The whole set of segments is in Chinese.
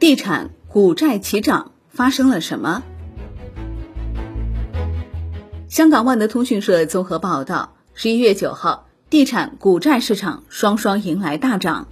地产股债齐涨，发生了什么？香港万德通讯社综合报道，十一月九号，地产股债市场双双迎来大涨。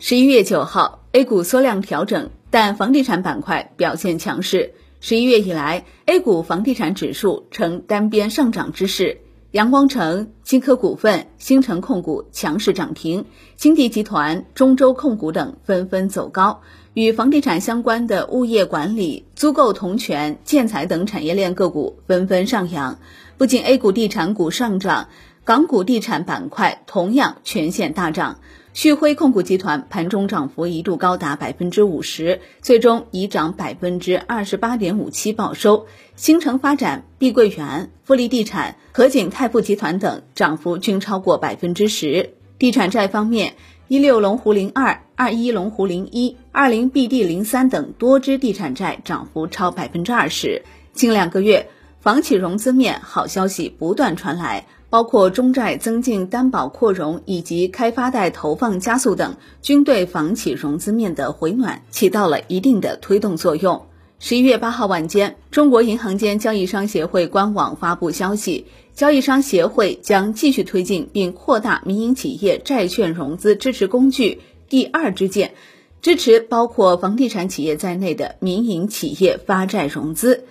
十一月九号，A 股缩量调整，但房地产板块表现强势。十一月以来，A 股房地产指数呈单边上涨之势。阳光城、金科股份、新城控股强势涨停，金地集团、中州控股等纷纷走高。与房地产相关的物业管理、租购同权、建材等产业链个股纷纷上扬。不仅 A 股地产股上涨，港股地产板块同样全线大涨。旭辉控股集团盘中涨幅一度高达百分之五十，最终以涨百分之二十八点五七报收。新城发展、碧桂园、富力地产、合景泰富集团等涨幅均超过百分之十。地产债方面，一六龙湖零二、二一龙湖零一、二零 BD 零三等多只地产债涨幅超百分之二十。近两个月，房企融资面好消息不断传来。包括中债增进担保扩容以及开发贷投放加速等，均对房企融资面的回暖起到了一定的推动作用。十一月八号晚间，中国银行间交易商协会官网发布消息，交易商协会将继续推进并扩大民营企业债券融资支持工具第二支箭，支持包括房地产企业在内的民营企业发债融资。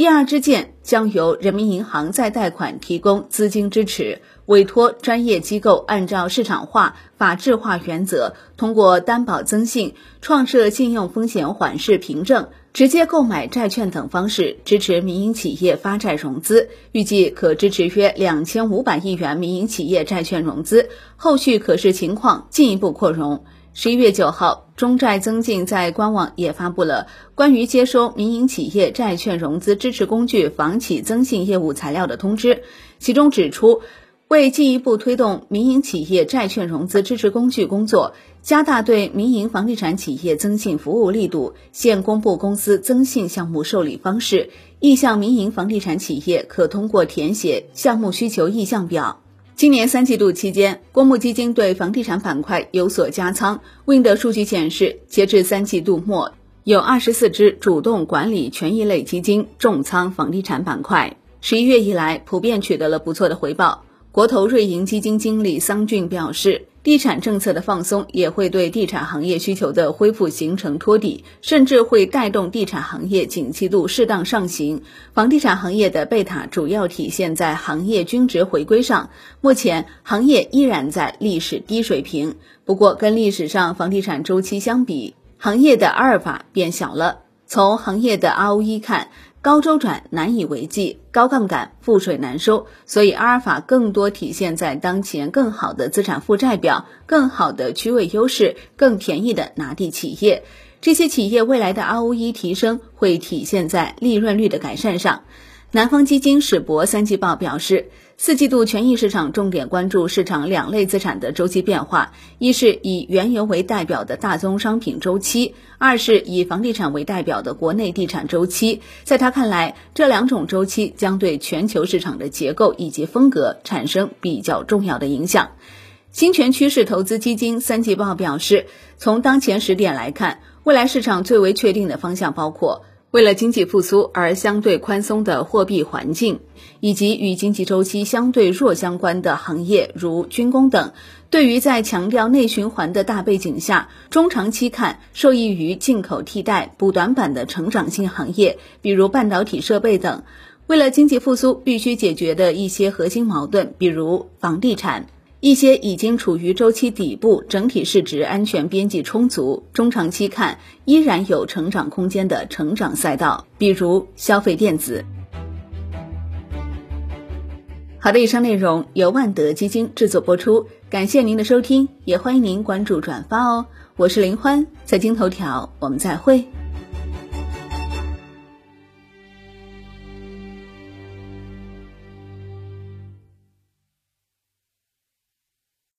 第二支箭将由人民银行再贷款提供资金支持，委托专业机构按照市场化、法治化原则，通过担保增信、创设信用风险缓释凭证、直接购买债券等方式支持民营企业发债融资，预计可支持约两千五百亿元民营企业债券融资，后续可视情况进一步扩容。十一月九号，中债增进在官网也发布了关于接收民营企业债券融资支持工具房企增信业务材料的通知，其中指出，为进一步推动民营企业债券融资支持工具工作，加大对民营房地产企业增信服务力度，现公布公司增信项目受理方式，意向民营房地产企业可通过填写项目需求意向表。今年三季度期间，公募基金对房地产板块有所加仓。Wind 数据显示，截至三季度末，有二十四只主动管理权益类基金重仓房地产板块。十一月以来，普遍取得了不错的回报。国投瑞银基金经理桑俊表示。地产政策的放松也会对地产行业需求的恢复形成托底，甚至会带动地产行业景气度适当上行。房地产行业的贝塔主要体现在行业均值回归上，目前行业依然在历史低水平。不过，跟历史上房地产周期相比，行业的阿尔法变小了。从行业的 ROE 看。高周转难以为继，高杠杆覆水难收，所以阿尔法更多体现在当前更好的资产负债表、更好的区位优势、更便宜的拿地企业。这些企业未来的 ROE 提升会体现在利润率的改善上。南方基金史博三季报表示，四季度权益市场重点关注市场两类资产的周期变化：一是以原油为代表的大宗商品周期，二是以房地产为代表的国内地产周期。在他看来，这两种周期将对全球市场的结构以及风格产生比较重要的影响。新全趋势投资基金三季报表示，从当前时点来看，未来市场最为确定的方向包括。为了经济复苏而相对宽松的货币环境，以及与经济周期相对弱相关的行业，如军工等，对于在强调内循环的大背景下，中长期看受益于进口替代、补短板的成长性行业，比如半导体设备等。为了经济复苏必须解决的一些核心矛盾，比如房地产。一些已经处于周期底部、整体市值安全边际充足、中长期看依然有成长空间的成长赛道，比如消费电子。好的，以上内容由万德基金制作播出，感谢您的收听，也欢迎您关注转发哦。我是林欢，财经头条，我们再会。